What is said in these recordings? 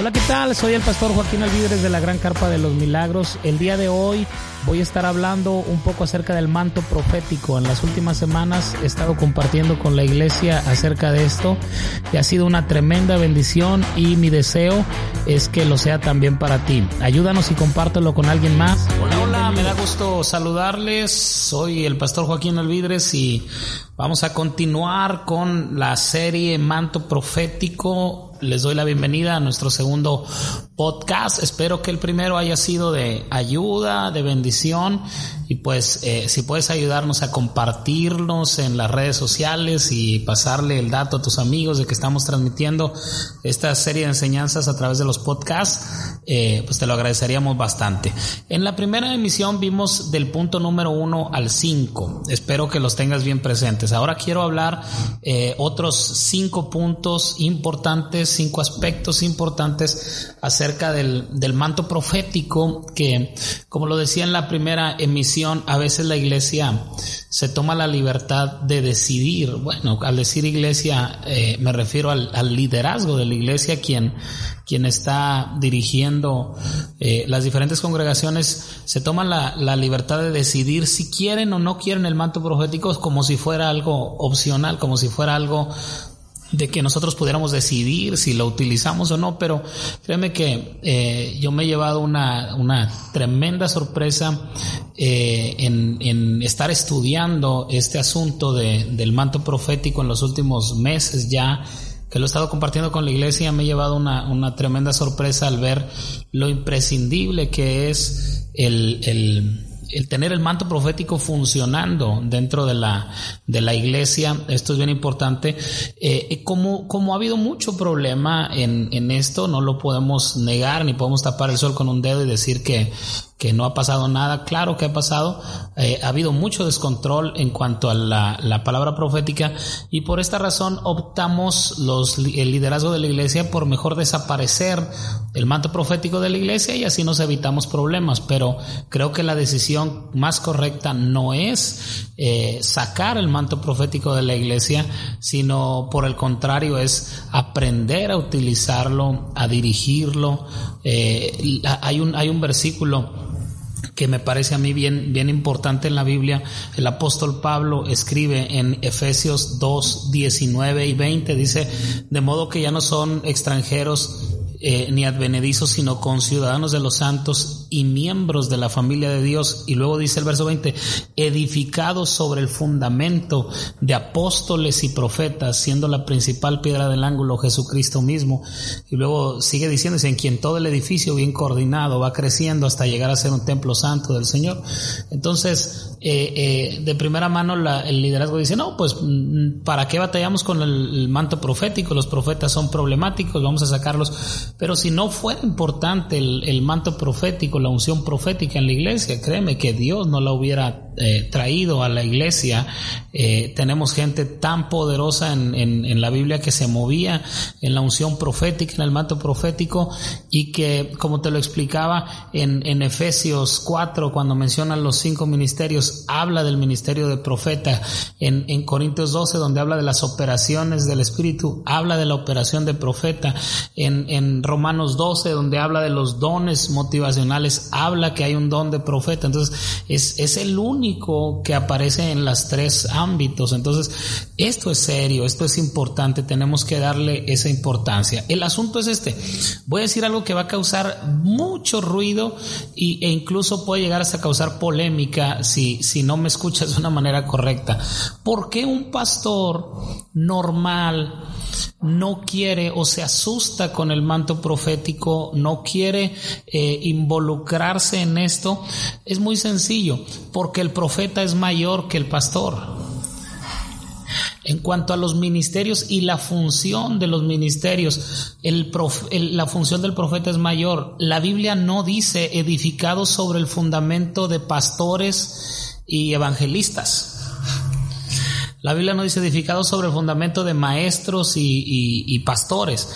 Hola, ¿qué tal? Soy el pastor Joaquín Alvidres de la Gran Carpa de los Milagros. El día de hoy voy a estar hablando un poco acerca del manto profético. En las últimas semanas he estado compartiendo con la iglesia acerca de esto y ha sido una tremenda bendición y mi deseo es que lo sea también para ti. Ayúdanos y compártelo con alguien más. Hola, hola, me da gusto saludarles. Soy el pastor Joaquín Alvidres y vamos a continuar con la serie Manto Profético les doy la bienvenida a nuestro segundo podcast. Espero que el primero haya sido de ayuda, de bendición y pues eh, si puedes ayudarnos a compartirnos en las redes sociales y pasarle el dato a tus amigos de que estamos transmitiendo esta serie de enseñanzas a través de los podcasts, eh, pues te lo agradeceríamos bastante. En la primera emisión vimos del punto número uno al cinco. Espero que los tengas bien presentes. Ahora quiero hablar eh, otros cinco puntos importantes cinco aspectos importantes acerca del, del manto profético que, como lo decía en la primera emisión, a veces la iglesia se toma la libertad de decidir. Bueno, al decir iglesia eh, me refiero al, liderazgo de la iglesia, quien, quien está dirigiendo eh, las diferentes congregaciones, se toma la, la, libertad de decidir si quieren o no quieren el manto profético como si fuera algo opcional, como si fuera algo de que nosotros pudiéramos decidir si lo utilizamos o no, pero créeme que eh, yo me he llevado una, una tremenda sorpresa eh, en, en, estar estudiando este asunto de, del manto profético en los últimos meses ya que lo he estado compartiendo con la iglesia, me he llevado una, una tremenda sorpresa al ver lo imprescindible que es el, el el tener el manto profético funcionando dentro de la, de la iglesia, esto es bien importante. Eh, como, como ha habido mucho problema en, en esto, no lo podemos negar ni podemos tapar el sol con un dedo y decir que, que no ha pasado nada. Claro que ha pasado. Eh, ha habido mucho descontrol en cuanto a la, la, palabra profética y por esta razón optamos los, el liderazgo de la iglesia por mejor desaparecer el manto profético de la iglesia y así nos evitamos problemas. Pero creo que la decisión más correcta no es eh, sacar el manto profético de la iglesia, sino por el contrario es aprender a utilizarlo, a dirigirlo. Eh, hay, un, hay un versículo que me parece a mí bien, bien importante en la Biblia. El apóstol Pablo escribe en Efesios 2, 19 y 20, dice, de modo que ya no son extranjeros eh, ni advenedizos, sino con ciudadanos de los santos y miembros de la familia de Dios. Y luego dice el verso 20, edificados sobre el fundamento de apóstoles y profetas, siendo la principal piedra del ángulo Jesucristo mismo. Y luego sigue diciéndose, en quien todo el edificio bien coordinado va creciendo hasta llegar a ser un templo santo del Señor. Entonces, eh, eh, de primera mano el liderazgo dice, no, pues mm, ¿para qué batallamos con el manto profético? Los profetas son problemáticos, vamos a sacarlos pero si no fuera importante el, manto profético, la unción profética en la iglesia, créeme que Dios no la hubiera eh, traído a la iglesia. Eh, tenemos gente tan poderosa en, en, la Biblia que se movía en la unción profética, en el manto profético, y que, como te lo explicaba en, en Efesios 4, cuando mencionan los cinco ministerios, habla del ministerio de profeta. En, en Corintios 12, donde habla de las operaciones del Espíritu, habla de la operación de profeta. En, en Romanos 12, donde habla de los dones motivacionales, habla que hay un don de profeta. Entonces, es, es el único que aparece en las tres ámbitos. Entonces, esto es serio, esto es importante, tenemos que darle esa importancia. El asunto es este. Voy a decir algo que va a causar mucho ruido y, e incluso puede llegar hasta causar polémica si, si no me escuchas de una manera correcta. ¿Por qué un pastor normal no quiere o se asusta con el manto profético, no quiere eh, involucrarse en esto, es muy sencillo, porque el profeta es mayor que el pastor. En cuanto a los ministerios y la función de los ministerios, la función del profeta es mayor. La Biblia no dice edificado sobre el fundamento de pastores y evangelistas. La Biblia no dice edificado sobre el fundamento de maestros y, pastores.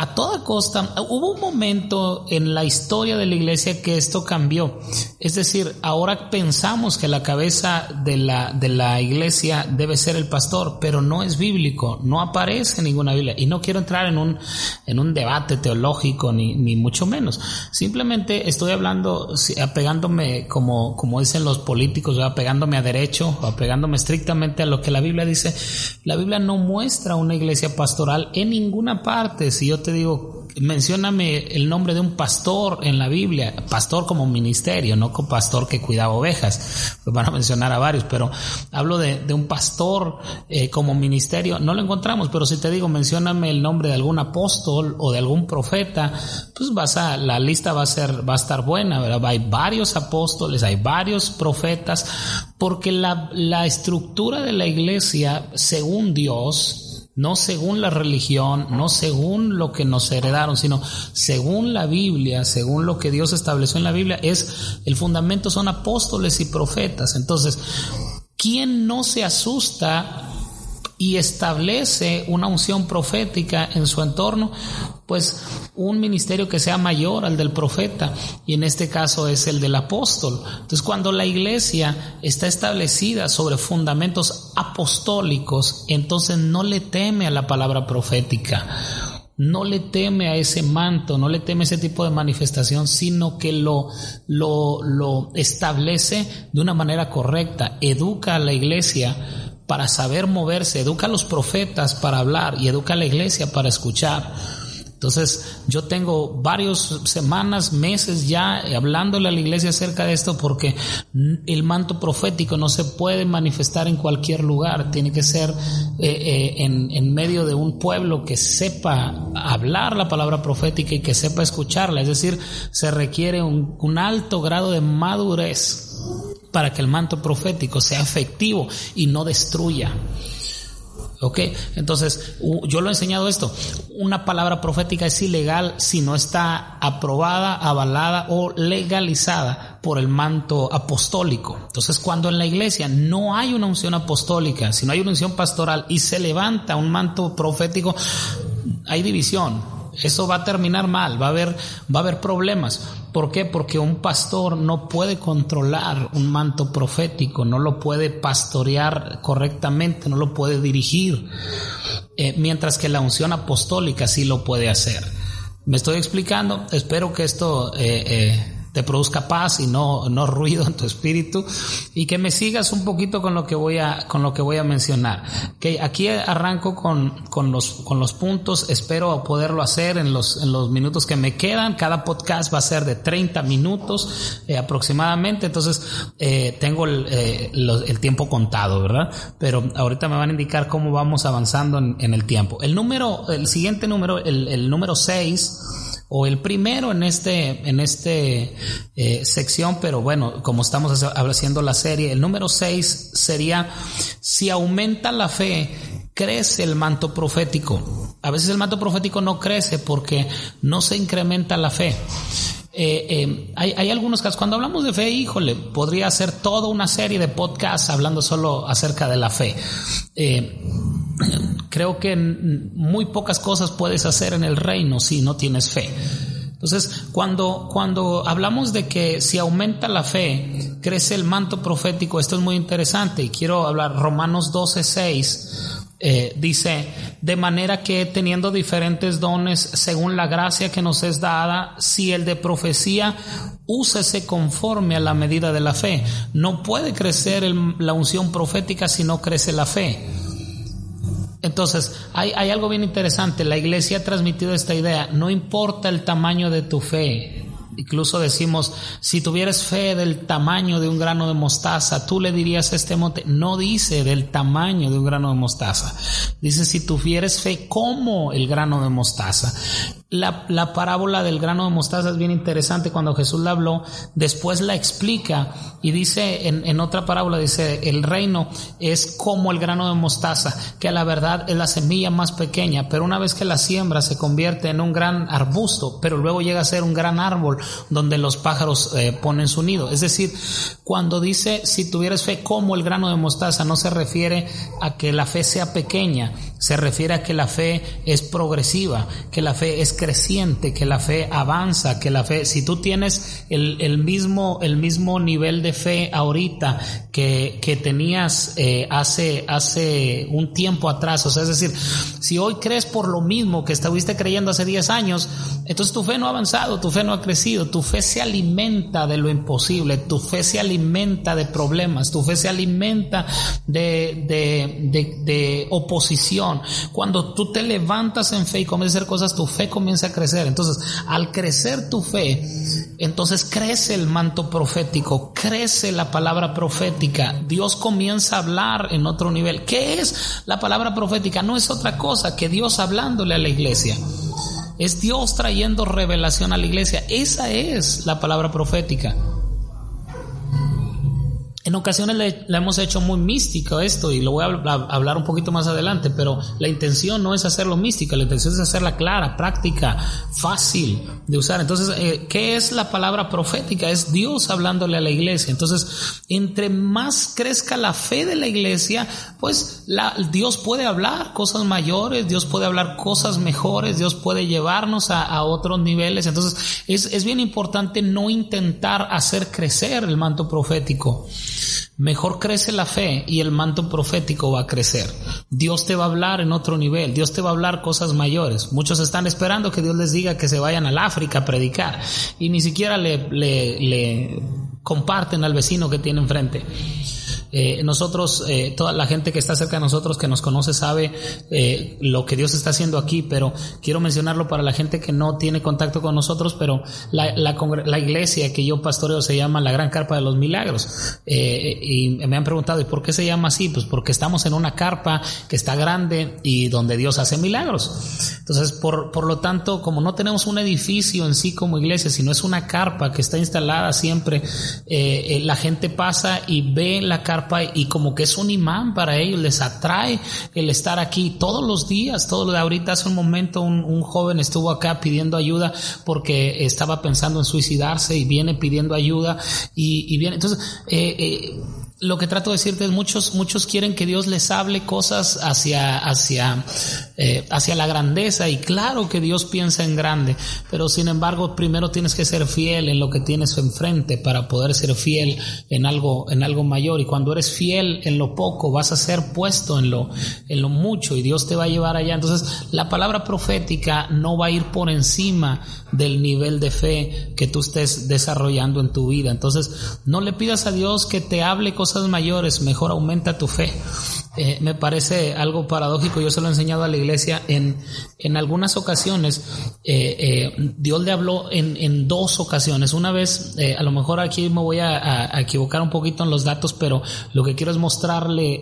A toda costa, hubo un momento en la historia de la iglesia que esto cambió. Es decir, ahora pensamos que la cabeza de la, de la iglesia debe ser el pastor, pero no es bíblico, no aparece en ninguna Biblia. Y no quiero entrar en un, en un debate teológico, ni, ni mucho menos. Simplemente estoy hablando, apegándome, como, como dicen los políticos, apegándome a derecho, apegándome estrictamente a lo que la Biblia dice. La Biblia no muestra una iglesia pastoral en ninguna parte. Si yo te digo, mencióname el nombre de un pastor en la Biblia, pastor como ministerio, no como pastor que cuidaba ovejas, pues van a mencionar a varios, pero hablo de, un pastor eh, como ministerio, no lo encontramos, pero si te digo, mencióname el nombre de algún apóstol o de algún profeta, pues vas a, la lista va a ser, va a estar buena, ¿verdad? Hay varios apóstoles, hay varios profetas, porque la, la estructura de la iglesia, según Dios, no según la religión, no según lo que nos heredaron, sino según la Biblia, según lo que Dios estableció en la Biblia, es el fundamento son apóstoles y profetas. Entonces, ¿quién no se asusta y establece una unción profética en su entorno, pues un ministerio que sea mayor al del profeta, y en este caso es el del apóstol. Entonces, cuando la iglesia está establecida sobre fundamentos apostólicos, entonces no le teme a la palabra profética no le teme a ese manto, no le teme a ese tipo de manifestación, sino que lo, lo, lo establece de una manera correcta, educa a la iglesia para saber moverse, educa a los profetas para hablar y educa a la iglesia para escuchar. Entonces, yo tengo varias semanas, meses ya hablándole a la iglesia acerca de esto porque el manto profético no se puede manifestar en cualquier lugar, tiene que ser eh, eh, en, medio de un pueblo que sepa hablar la palabra profética y que sepa escucharla, es decir, se requiere un alto grado de madurez para que el manto profético sea efectivo y no destruya. ¿Ok? Entonces, yo lo he enseñado esto. Una palabra profética es ilegal si no está aprobada, avalada o legalizada por el manto apostólico. Entonces, cuando en la iglesia no hay una unción apostólica, si no hay una unción pastoral y se levanta un manto profético, hay división eso va a terminar mal, va a haber, va a haber problemas. ¿Por qué? Porque un pastor no puede controlar un manto profético, no lo puede pastorear correctamente, no lo puede dirigir, eh, mientras que la unción apostólica sí lo puede hacer. ¿Me estoy explicando? Espero que esto eh, eh, te produzca paz y no, no ruido en tu espíritu y que me sigas un poquito con lo que voy a, con lo que voy a mencionar. Que aquí arranco con, con, los, con los puntos, espero poderlo hacer en los, en los minutos que me quedan. Cada podcast va a ser de 30 minutos eh, aproximadamente, entonces eh, tengo el, eh, el, tiempo contado, ¿verdad? Pero ahorita me van a indicar cómo vamos avanzando en, en el tiempo. El número, el siguiente número, el, el número 6, o el primero en este, en este eh, sección, pero bueno, como estamos haciendo la serie, el número 6 sería si aumenta la fe, crece el manto profético. A veces el manto profético no crece porque no se incrementa la fe. Eh, eh, hay, algunos casos, cuando hablamos de fe, híjole, podría ser toda una serie de podcasts hablando solo acerca de la fe. Eh, creo que muy pocas cosas puedes hacer en el reino si no tienes fe. Entonces, cuando, cuando hablamos de que si aumenta la fe, crece el manto profético, esto es muy interesante y quiero hablar Romanos 12, 6 eh, dice, de manera que teniendo diferentes dones según la gracia que nos es dada, si el de profecía, úsese conforme a la medida de la fe. No puede crecer la unción profética si no crece la fe. Entonces, hay, hay algo bien interesante. La iglesia ha transmitido esta idea. No importa el tamaño de tu fe, Incluso decimos, si tuvieras fe del tamaño de un grano de mostaza, tú le dirías a este monte, no dice del tamaño de un grano de mostaza, dice si tuvieras fe como el grano de mostaza. La, la, parábola del grano de mostaza es bien interesante cuando Jesús la habló, después la explica y dice en, en, otra parábola, dice, el reino es como el grano de mostaza, que a la verdad es la semilla más pequeña, pero una vez que la siembra se convierte en un gran arbusto, pero luego llega a ser un gran árbol donde los pájaros eh, ponen su nido. Es decir, cuando dice si tuvieras fe como el grano de mostaza, no se refiere a que la fe sea pequeña, Se refiere a que la fe es progresiva, que la fe es creciente, que la fe avanza, que la fe, si tú tienes el, mismo, el mismo nivel de fe ahorita que, que tenías eh, hace, hace un tiempo atrás, o sea, es decir, si hoy crees por lo mismo que estuviste creyendo hace 10 años, entonces tu fe no ha avanzado, tu fe no ha crecido, tu fe se alimenta de lo imposible, tu fe se alimenta de problemas, tu fe se alimenta de, de, de, de oposición cuando tú te levantas en fe y comienzas a hacer cosas, tu fe comienza a crecer. Entonces, al crecer tu fe, entonces crece el manto profético, crece la palabra profética. Dios comienza a hablar en otro nivel. ¿Qué es la palabra profética? No es otra cosa que Dios hablándole a la iglesia. Es Dios trayendo revelación a la iglesia. Esa es la palabra profética. En ocasiones le, hemos hecho muy místico esto y lo voy a, hablar un poquito más adelante, pero la intención no es hacerlo mística, la intención es hacerla clara, práctica, fácil de usar. Entonces, eh, ¿qué es la palabra profética? Es Dios hablándole a la iglesia. Entonces, entre más crezca la fe de la iglesia, pues la, Dios puede hablar cosas mayores, Dios puede hablar cosas mejores, Dios puede llevarnos a, otros niveles. Entonces, es, es bien importante no intentar hacer crecer el manto profético mejor crece la fe y el manto profético va a crecer. Dios te va a hablar en otro nivel, Dios te va a hablar cosas mayores. Muchos están esperando que Dios les diga que se vayan al África a predicar y ni siquiera le, le, le comparten al vecino que tiene enfrente. Eh, nosotros, eh, toda la gente que está cerca de nosotros, que nos conoce, sabe eh, lo que Dios está haciendo aquí, pero quiero mencionarlo para la gente que no tiene contacto con nosotros, pero la, la, la iglesia que yo pastoreo se llama la Gran Carpa de los Milagros. y me han preguntado, ¿y por qué se llama así? Pues porque estamos en una carpa que está grande y donde Dios hace milagros. Entonces, por, por lo tanto, como no tenemos un edificio en sí como iglesia, sino es una carpa que está instalada siempre, la gente pasa y ve la carpa y como que es un imán para ellos, les atrae el estar aquí todos los días, todo de ahorita hace un momento un, joven estuvo acá pidiendo ayuda porque estaba pensando en suicidarse y viene pidiendo ayuda y, viene, entonces, eh, eh, lo que trato de decirte es muchos muchos quieren que Dios les hable cosas hacia hacia eh, hacia la grandeza y claro que Dios piensa en grande pero sin embargo primero tienes que ser fiel en lo que tienes enfrente para poder ser fiel en algo en algo mayor. Y cuando eres fiel en lo poco vas a ser puesto en lo en lo mucho y Dios te va a llevar allá. Entonces la palabra profética no va a ir por encima del nivel de fe que tú estés desarrollando en tu vida. Entonces no le pidas a Dios que te hable cosas mayores, mejor aumenta tu fe. Eh, me parece algo paradójico, yo se lo he enseñado a la iglesia en, en algunas ocasiones, eh, eh, Dios le habló en, en dos ocasiones, una vez, a lo mejor aquí me voy a, equivocar un poquito en los datos, pero lo que quiero es mostrarle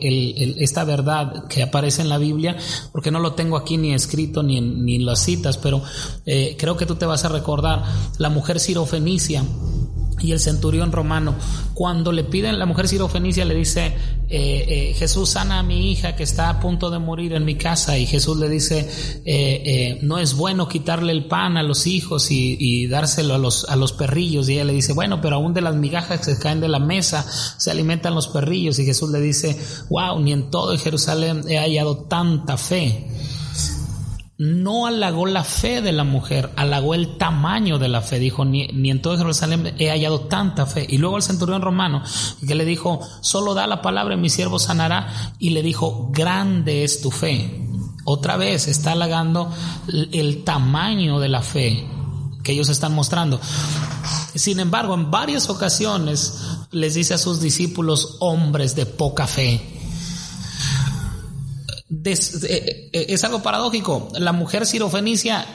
esta verdad que aparece en la Biblia, porque no lo tengo aquí ni escrito ni en, ni en las citas, pero creo que tú te vas a recordar, la mujer sirofenicia, y el centurión romano. Cuando le piden, la mujer sirofenicia le dice, eh, eh, Jesús sana a mi hija que está a punto de morir en mi casa y Jesús le dice, eh, no es bueno quitarle el pan a los hijos y, dárselo a los, a los perrillos y ella le dice, bueno, pero aún de las migajas que se caen de la mesa se alimentan los perrillos y Jesús le dice, wow, ni en todo Jerusalén he hallado tanta fe no halagó la fe de la mujer, halagó el tamaño de la fe. Dijo, ni, en todo Jerusalén he hallado tanta fe. Y luego el centurión romano, que le dijo, solo da la palabra y mi siervo sanará. Y le dijo, grande es tu fe. Otra vez está halagando el tamaño de la fe que ellos están mostrando. Sin embargo, en varias ocasiones les dice a sus discípulos, hombres de poca fe. Eh, eh, es algo paradójico. La mujer sirofenicia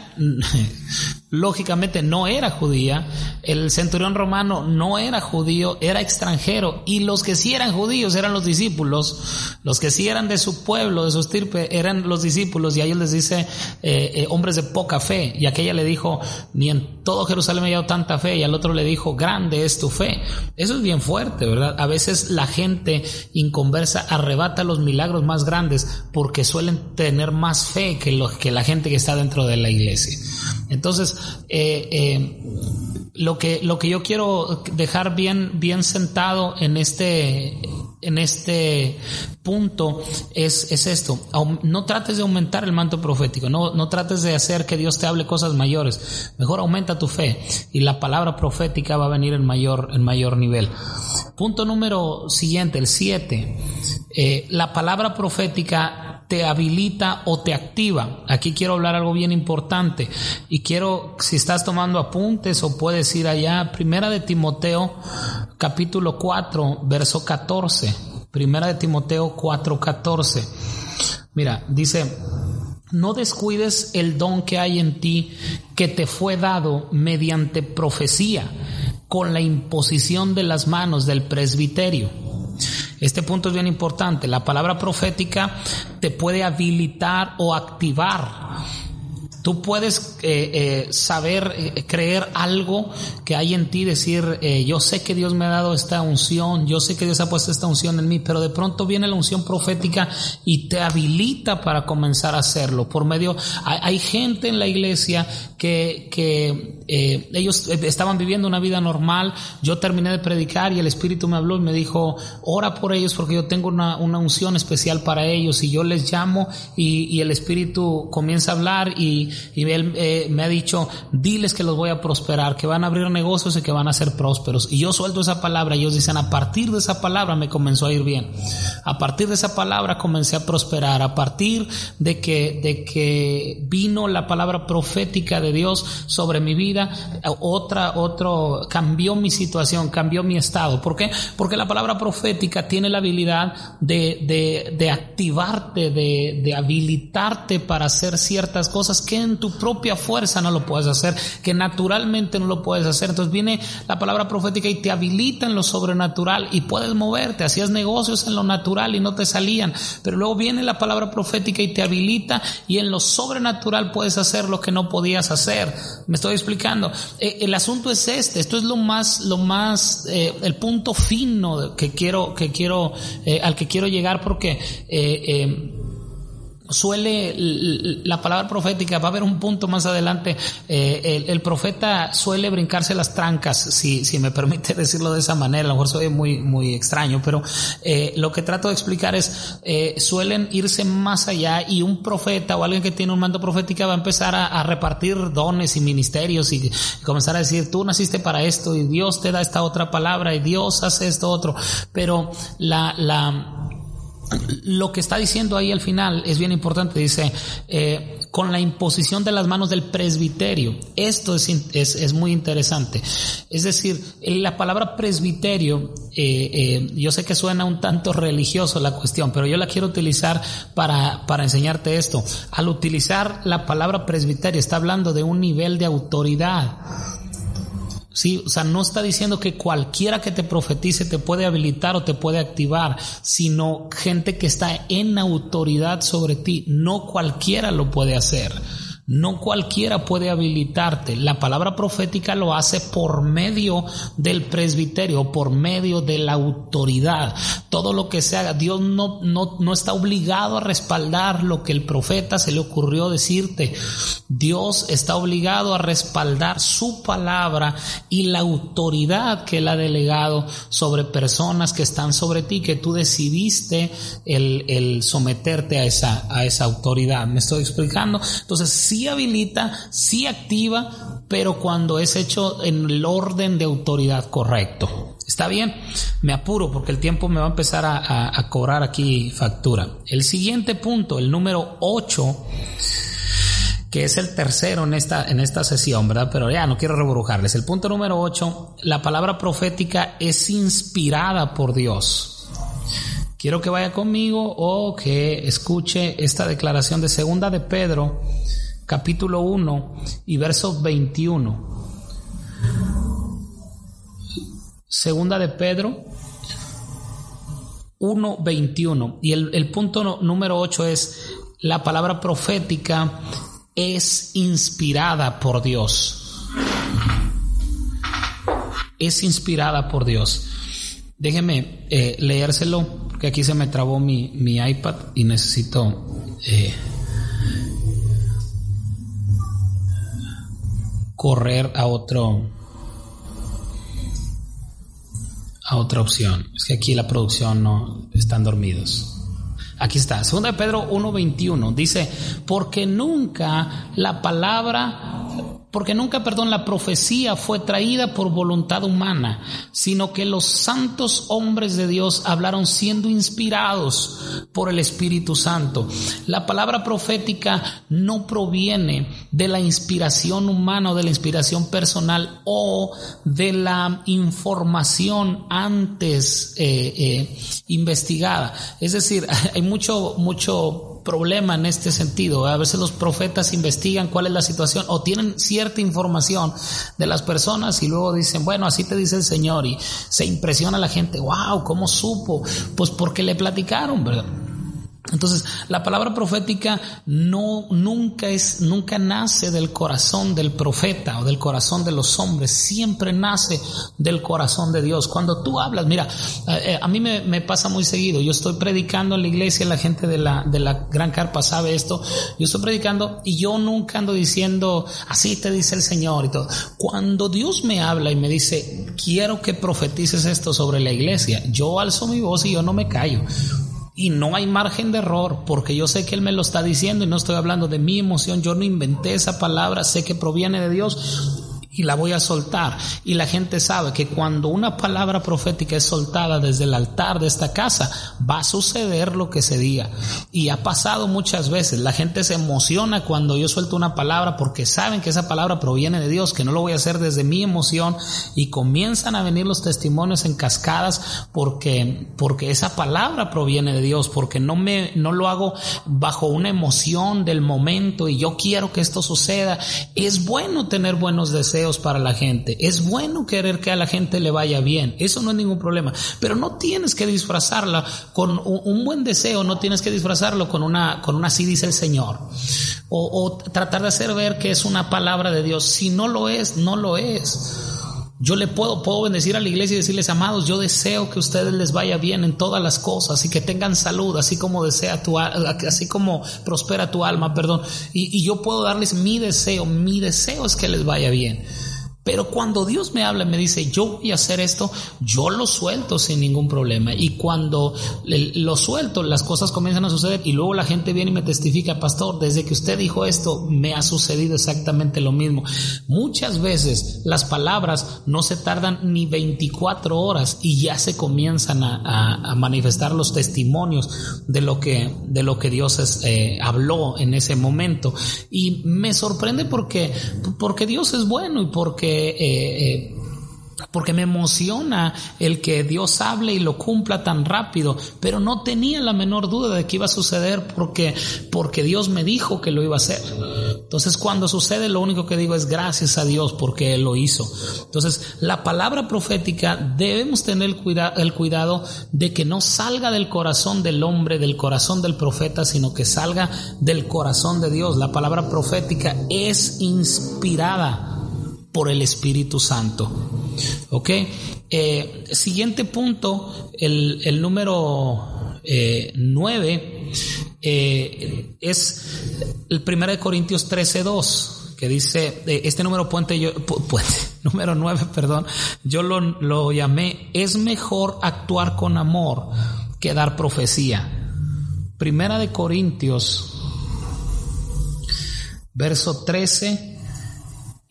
lógicamente no era judía, el centurión romano no era judío, era extranjero, y los que sí eran judíos eran los discípulos, los que sí eran de su pueblo, de su estirpe, eran los discípulos, y a ellos les dice eh, hombres de poca fe, y aquella le dicho ni en todo Jerusalén me ha dado tanta fe, y al otro le dijo, grande es tu fe. Eso es bien fuerte, ¿verdad? A veces la gente inconversa arrebata los milagros más grandes porque suelen tener más fe que, que la gente que está dentro de la iglesia. Entonces, eh, eh, lo, que, lo que yo quiero dejar bien, bien sentado en este, en este punto es, es esto. No trates de aumentar el manto profético, no, no trates de hacer que Dios te hable cosas mayores. Mejor aumenta tu fe y la palabra profética va a venir en mayor, en mayor nivel. Punto número siguiente, el 7. Eh, la palabra profética te habilita o te activa. Aquí quiero hablar algo bien importante y quiero, si estás tomando apuntes o puedes ir allá, primera de Timoteo capítulo 4, verso 14. Primera de Timoteo 4, 14. Mira, dice, no descuides el don que hay en ti que te fue dado mediante profecía con la imposición de las manos del presbiterio. Este punto es bien importante. La palabra profética te puede habilitar o activar Tú puedes eh, eh, saber, eh, creer algo que hay en ti, decir, yo sé que Dios me ha dado esta unción, yo sé que Dios ha puesto esta unción en mí, pero de pronto viene la unción profética y te habilita para comenzar a hacerlo. Por medio, hay, gente en la iglesia que, que ellos estaban viviendo una vida normal, yo terminé de predicar y el Espíritu me habló y me dijo, ora por ellos porque yo tengo una, una unción especial para ellos y yo les llamo y, y el Espíritu comienza a hablar y y él eh, me ha dicho, diles que los voy a prosperar, que van a abrir negocios y que van a ser prósperos. Y yo suelto esa palabra y ellos dicen, a partir de esa palabra me comenzó a ir bien. A partir de esa palabra comencé a prosperar. A partir de que, de que vino la palabra profética de Dios sobre mi vida, otra, otro, cambió mi situación, cambió mi estado. ¿Por qué? Porque la palabra profética tiene la habilidad de, de, de activarte, de, de habilitarte para hacer ciertas cosas que en tu propia fuerza no lo puedes hacer, que naturalmente no lo puedes hacer. Entonces viene la palabra profética y te habilita en lo sobrenatural y puedes moverte. Hacías negocios en lo natural y no te salían, pero luego viene la palabra profética y te habilita y en lo sobrenatural puedes hacer lo que no podías hacer. Me estoy explicando. Eh, el asunto es este. Esto es lo más, lo más, eh, el punto fino que quiero, que quiero, eh, al que quiero llegar porque suele la palabra profética, va a haber un punto más adelante, eh, el, profeta suele brincarse las trancas, si, si me permite decirlo de esa manera, a lo mejor soy muy, muy extraño, pero eh, lo que trato de explicar es, eh, suelen irse más allá y un profeta o alguien que tiene un mando profética va a empezar a, a repartir dones y ministerios y comenzar a decir, tú naciste para esto y Dios te da esta otra palabra y Dios hace esto otro, pero la, la, lo que está diciendo ahí al final es bien importante. Dice, eh, con la imposición de las manos del presbiterio. Esto es, es, muy interesante. Es decir, la palabra presbiterio, eh, eh, yo sé que suena un tanto religioso la cuestión, pero yo la quiero utilizar para, para enseñarte esto. Al utilizar la palabra presbiterio, está hablando de un nivel de autoridad Sí, o sea, no está diciendo que cualquiera que te profetice te puede habilitar o te puede activar, sino gente que está en autoridad sobre ti. No cualquiera lo puede hacer. No cualquiera puede habilitarte. La palabra profética lo hace por medio del presbiterio, por medio de la autoridad. Todo lo que se haga, Dios no, no, no está obligado a respaldar lo que el profeta se le ocurrió decirte. Dios está obligado a respaldar su palabra y la autoridad que él ha delegado sobre personas que están sobre ti, que tú decidiste el, el someterte a esa, a esa autoridad. ¿Me estoy explicando? Entonces, sí habilita, sí activa, pero cuando es hecho en el orden de autoridad correcto. ¿Está bien? Me apuro porque el tiempo me va a empezar a, cobrar aquí factura. El siguiente punto, el número 8, que es el tercero en esta, en esta sesión, ¿verdad? Pero ya no quiero rebrujarles. El punto número 8, la palabra profética es inspirada por Dios. Quiero que vaya conmigo o que escuche esta declaración de segunda de Pedro capítulo 1 y verso 21. Segunda de Pedro 1, 21. Y el, el punto número 8 es, la palabra profética es inspirada por Dios. Es inspirada por Dios. Déjeme eh, leérselo, porque aquí se me trabó mi, mi iPad y necesito eh, correr a otro a otra opción. Es que aquí la producción no están dormidos. Aquí está, 2 de Pedro 1:21 dice, porque nunca la palabra porque nunca, perdón, la profecía fue traída por voluntad humana, sino que los santos hombres de Dios hablaron siendo inspirados por el Espíritu Santo. La palabra profética no proviene de la inspiración humana o de la inspiración personal o de la información antes eh, eh, investigada. Es decir, hay mucho, mucho problema en este sentido. A veces los profetas investigan cuál es la situación o tienen cierta información de las personas y luego dicen, bueno, así te dice el Señor y se impresiona la gente, wow, ¿cómo supo? Pues porque le platicaron, ¿verdad? Entonces, la palabra profética no, nunca es, nunca nace del corazón del profeta o del corazón de los hombres, siempre nace del corazón de Dios. Cuando tú hablas, mira, eh, eh, a mí me, pasa muy seguido, yo estoy predicando en la iglesia, la gente de la, de la gran carpa sabe esto, yo estoy predicando y yo nunca ando diciendo, así te dice el Señor y todo. Cuando Dios me habla y me dice, quiero que profetices esto sobre la iglesia, yo alzo mi voz y yo no me callo. Y no hay margen de error, porque yo sé que Él me lo está diciendo y no estoy hablando de mi emoción, yo no inventé esa palabra, sé que proviene de Dios y la voy a soltar. Y la gente sabe que cuando una palabra profética es soltada desde el altar de esta casa, va a suceder lo que se diga. Y ha pasado muchas veces. La gente se emociona cuando yo suelto una palabra porque saben que esa palabra proviene de Dios, que no lo voy a hacer desde mi emoción y comienzan a venir los testimonios en cascadas porque, porque esa palabra proviene de Dios, porque no me, no lo hago bajo una emoción del momento y yo quiero que esto suceda. Es bueno tener buenos deseos para la gente. Es bueno querer que a la gente le vaya bien. Eso no es ningún problema. Pero no tienes que disfrazarla con un, buen deseo, no tienes que disfrazarlo con una, con una así dice el Señor. O, o tratar de hacer ver que es una palabra de Dios. Si no lo es, no lo es. Yo le puedo, puedo bendecir a la iglesia y decirles, amados, yo deseo que ustedes les vaya bien en todas las cosas y que tengan salud, así como desea tu, así como prospera tu alma, perdón. Y, y yo puedo darles mi deseo, mi deseo es que les vaya bien. Pero cuando Dios me habla y me dice, yo voy a hacer esto, yo lo suelto sin ningún problema. Y cuando lo suelto, las cosas comienzan a suceder y luego la gente viene y me testifica, pastor, desde que usted dijo esto, me ha sucedido exactamente lo mismo. Muchas veces las palabras no se tardan ni 24 horas y ya se comienzan a, manifestar los testimonios de lo que, de lo que Dios eh, habló en ese momento. Y me sorprende porque, porque Dios es bueno y porque eh, eh, porque me emociona el que Dios hable y lo cumpla tan rápido, pero no tenía la menor duda de que iba a suceder porque, porque Dios me dijo que lo iba a hacer. Entonces cuando sucede lo único que digo es gracias a Dios porque Él lo hizo. Entonces la palabra profética debemos tener el, el cuidado de que no salga del corazón del hombre, del corazón del profeta, sino que salga del corazón de Dios. La palabra profética es inspirada por el Espíritu Santo. ¿Ok? Eh, siguiente punto, el, número 9 eh, eh, es el 1 Corintios 13, 2, que dice, este número puente, yo, número 9, perdón, yo lo, lo llamé, es mejor actuar con amor que dar profecía. Primera de Corintios, verso 13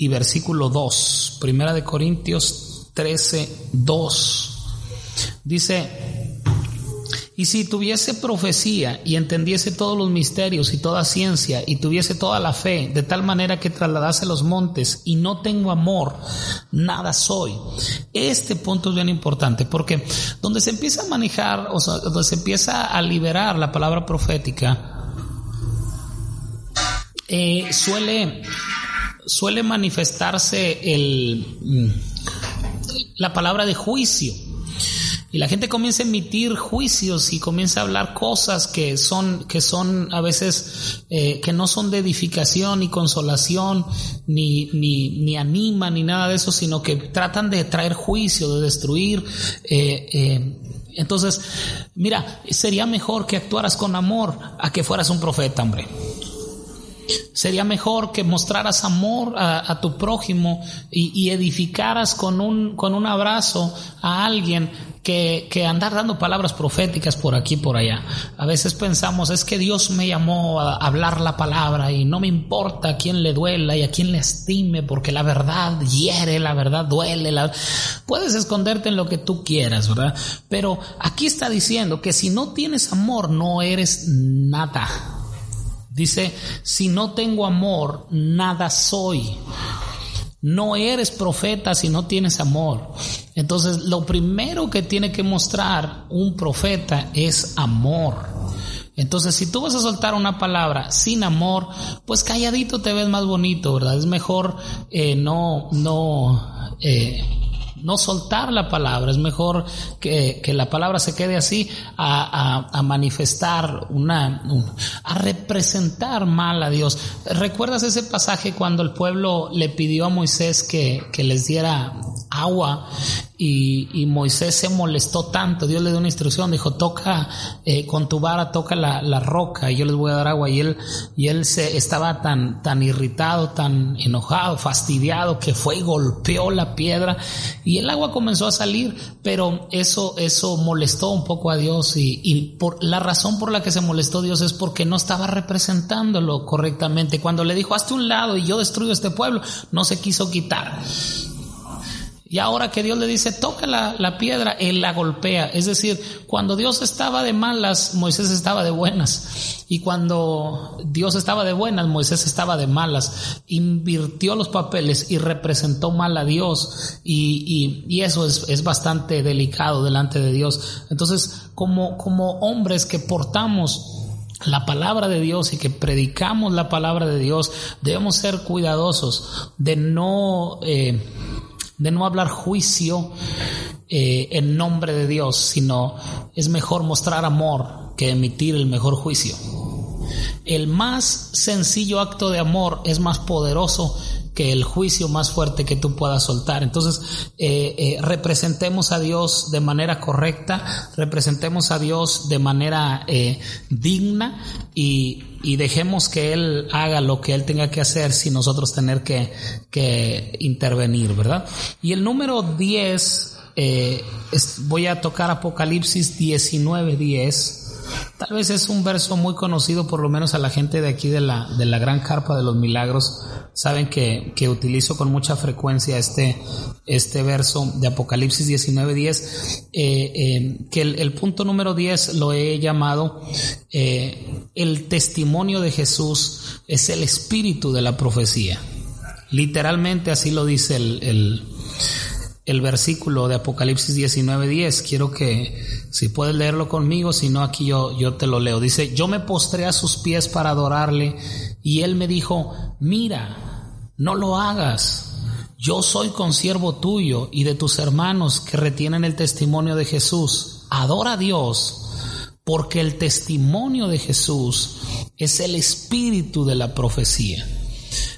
y versículo 2. Primera de Corintios 13, 2. Dice, y si tuviese profecía y entendiese todos los misterios y toda ciencia y tuviese toda la fe, de tal manera que trasladase los montes y no tengo amor, nada soy. Este punto es bien importante porque donde se empieza a manejar, o sea, donde se empieza a liberar la palabra profética, eh, suele suele manifestarse el, mm, la palabra de juicio. Y la gente comienza a emitir juicios y comienza a hablar cosas que son, que son a veces, eh, que no son de edificación ni consolación, ni, ni, ni anima, ni nada de eso, sino que tratan de traer juicio, de destruir. Eh, eh, entonces, mira, sería mejor que actuaras con amor a que fueras un profeta, hombre. Sería mejor que mostraras amor a, tu prójimo y, edificaras con un, con un abrazo a alguien que, que andar dando palabras proféticas por aquí y por allá. A veces pensamos, es que Dios me llamó a hablar la palabra y no me importa a quién le duela y a quién le estime, porque la verdad hiere, la verdad duele. La... Puedes esconderte en lo que tú quieras, ¿verdad? Pero aquí está diciendo que si no tienes amor, no eres nada. Dice, si no tengo amor, nada soy. No eres profeta si no tienes amor. Entonces, lo primero que tiene que mostrar un profeta es amor. Entonces, si tú vas a soltar una palabra sin amor, pues calladito te ves más bonito, ¿verdad? Es mejor eh, no, no, eh, no soltar la palabra, es mejor que, la palabra se quede así a, manifestar una, a representar mal a Dios. ¿Recuerdas ese pasaje cuando el pueblo le pidió a Moisés que, que les diera agua y, Moisés se molestó tanto, Dios le dio una instrucción, dijo, toca eh, con tu vara, toca la, roca y yo les voy a dar agua. Y él, y él se estaba tan, tan irritado, tan enojado, fastidiado, que fue y golpeó la piedra y el agua comenzó a salir, pero eso, eso molestó un poco a Dios y, y por la razón por la que se molestó Dios es porque no estaba representándolo correctamente. Cuando le dijo, hazte un lado y yo destruyo este pueblo, no se quiso quitar. Y ahora que Dios le dice, toca la, piedra, él la golpea. Es decir, cuando Dios estaba de malas, Moisés estaba de buenas. Y cuando Dios estaba de buenas, Moisés estaba de malas. Invirtió los papeles y representó mal a Dios. Y, y, eso es, es, bastante delicado delante de Dios. Entonces, como, como hombres que portamos la palabra de Dios y que predicamos la palabra de Dios, debemos ser cuidadosos de no... Eh, de no hablar juicio eh, en nombre de Dios, sino es mejor mostrar amor que emitir el mejor juicio. El más sencillo acto de amor es más poderoso que el juicio más fuerte que tú puedas soltar. Entonces, eh, eh, representemos a Dios de manera correcta, representemos a Dios de manera eh, digna y, dejemos que Él haga lo que Él tenga que hacer sin nosotros tener que, que intervenir, ¿verdad? Y el número 10, voy a tocar Apocalipsis 19, 10 Tal vez es un verso muy conocido, por lo menos a la gente de aquí de la, de la Gran Carpa de los Milagros. Saben que, que utilizo con mucha frecuencia este, este verso de Apocalipsis 19.10, eh, eh, que el, punto número 10 lo he llamado eh, el testimonio de Jesús es el espíritu de la profecía. Literalmente así lo dice el el versículo de Apocalipsis 19:10. Quiero que si puedes leerlo conmigo, si no aquí yo, yo te lo leo. Dice, yo me postré a sus pies para adorarle y él me dijo, mira, no lo hagas. Yo soy consiervo tuyo y de tus hermanos que retienen el testimonio de Jesús. Adora a Dios porque el testimonio de Jesús es el espíritu de la profecía.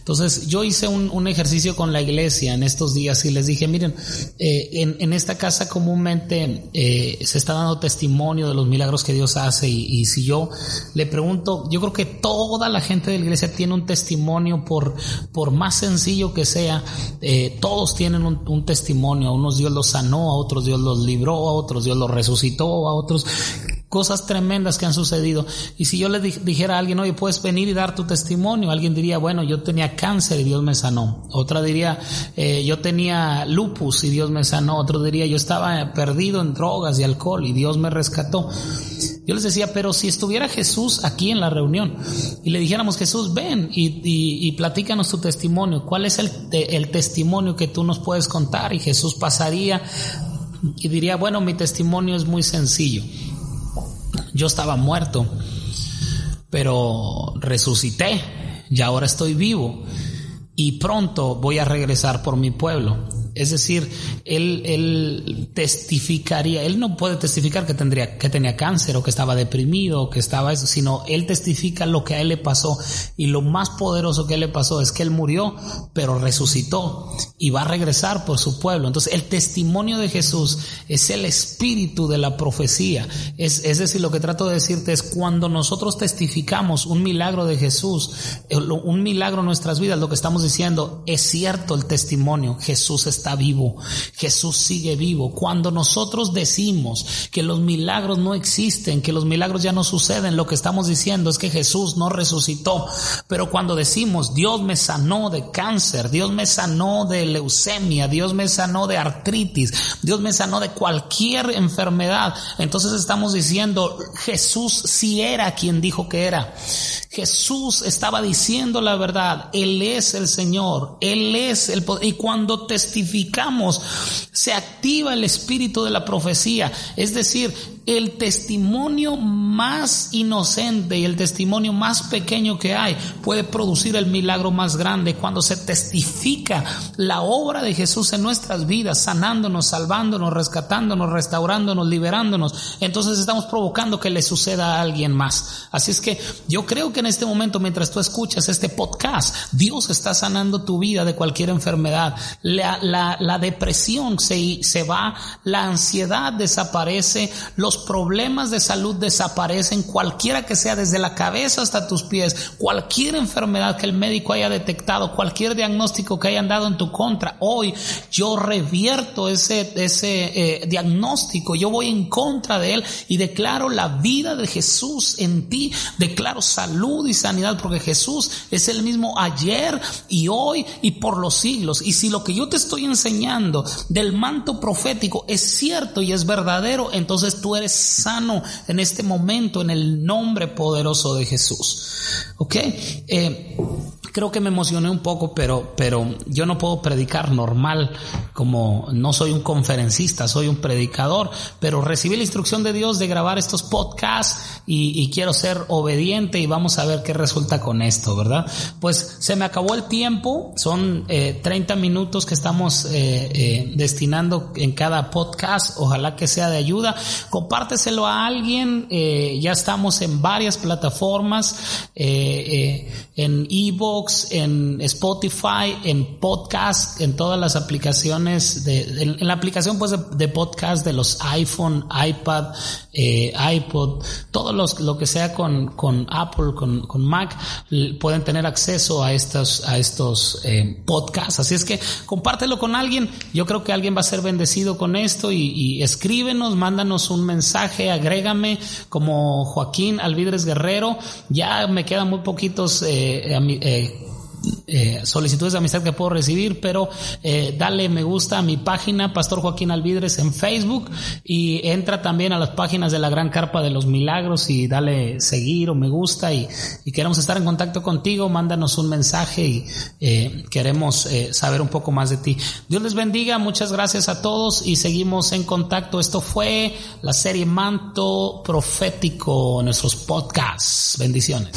Entonces yo hice un, ejercicio con la iglesia en estos días y les dije, miren, eh, en, esta casa comúnmente eh, se está dando testimonio de los milagros que Dios hace y, si yo le pregunto, yo creo que toda la gente de la iglesia tiene un testimonio por, por más sencillo que sea, eh, todos tienen un, un testimonio, a unos Dios los sanó, a otros Dios los libró, a otros Dios los resucitó, a otros cosas tremendas que han sucedido. Y si yo le dijera a alguien, oye, puedes venir y dar tu testimonio, alguien diría, bueno, yo tenía cáncer y Dios me sanó. Otra diría, eh, yo tenía lupus y Dios me sanó. Otro diría, yo estaba perdido en drogas y alcohol y Dios me rescató. Yo les decía, pero si estuviera Jesús aquí en la reunión y le dijéramos, Jesús, ven y, y, platícanos tu testimonio, ¿cuál es el, el testimonio que tú nos puedes contar? Y Jesús pasaría y diría, bueno, mi testimonio es muy sencillo. Yo estaba muerto, pero resucité y ahora estoy vivo y pronto voy a regresar por mi pueblo. Es decir, él, él testificaría, él no puede testificar que tendría, que tenía cáncer o que estaba deprimido o que estaba eso, sino él testifica lo que a él le pasó y lo más poderoso que a él le pasó es que él murió, pero resucitó y va a regresar por su pueblo. Entonces, el testimonio de Jesús es el espíritu de la profecía. Es, es decir, lo que trato de decirte es cuando nosotros testificamos un milagro de Jesús, un milagro en nuestras vidas, lo que estamos diciendo es cierto el testimonio, Jesús está está vivo, Jesús sigue vivo. Cuando nosotros decimos que los milagros no existen, que los milagros ya no suceden, lo que estamos diciendo es que Jesús no resucitó. Pero cuando decimos Dios me sanó de cáncer, Dios me sanó de leucemia, Dios me sanó de artritis, Dios me sanó de cualquier enfermedad, entonces estamos diciendo Jesús sí era quien dijo que era. Jesús estaba diciendo la verdad. Él es el Señor. Él es el poder. Y cuando testificamos, se activa el espíritu de la profecía. Es decir, el testimonio más inocente y el testimonio más pequeño que hay puede producir el milagro más grande cuando se testifica la obra de Jesús en nuestras vidas, sanándonos, salvándonos, rescatándonos, restaurándonos, liberándonos. Entonces estamos provocando que le suceda a alguien más. Así es que yo creo que en este momento, mientras tú escuchas este podcast, Dios está sanando tu vida de cualquier enfermedad. La, la, la depresión se, se va, la ansiedad desaparece, los problemas de salud desaparecen, cualquiera que sea, desde la cabeza hasta tus pies, cualquier enfermedad que el médico haya detectado, cualquier diagnóstico que hayan dado en tu contra, hoy yo revierto ese, ese eh, diagnóstico, yo voy en contra de él y declaro la vida de Jesús en ti, declaro salud y sanidad, porque Jesús es el mismo ayer y hoy y por los siglos. Y si lo que yo te estoy enseñando del manto profético es cierto y es verdadero, entonces tú eres sano en este momento en el nombre poderoso de Jesús. ¿Ok? Eh, creo que me emocioné un poco, pero, pero yo no puedo predicar normal como no soy un conferencista, soy un predicador, pero recibí la instrucción de Dios de grabar estos podcasts y, quiero ser obediente y vamos a ver qué resulta con esto, ¿verdad? Pues se me acabó el tiempo, son 30 eh, minutos que estamos eh, eh, destinando en cada podcast, ojalá que sea de ayuda, compárteselo a alguien, ya estamos en varias plataformas, en En Spotify, en podcast, en todas las aplicaciones, de, en, la aplicación pues de, podcast de los iPhone, iPad, eh, iPod, todo los, lo que sea con, con Apple, con, con Mac, pueden tener acceso a estos, a estos eh, podcasts. Así es que compártelo con alguien. Yo creo que alguien va a ser bendecido con esto y, y escríbenos, mándanos un mensaje, agrégame como Joaquín Alvidres Guerrero. Ya me quedan muy poquitos eh, eh eh, solicitudes de amistad que puedo recibir, pero eh, dale me gusta a mi página, Pastor Joaquín Alvidres en Facebook y entra también a las páginas de la Gran Carpa de los Milagros y dale seguir o me gusta y, queremos estar en contacto contigo, mándanos un mensaje y eh, queremos saber un poco más de ti. Dios les bendiga, muchas gracias a todos y seguimos en contacto. Esto fue la serie Manto Profético, nuestros podcasts. Bendiciones.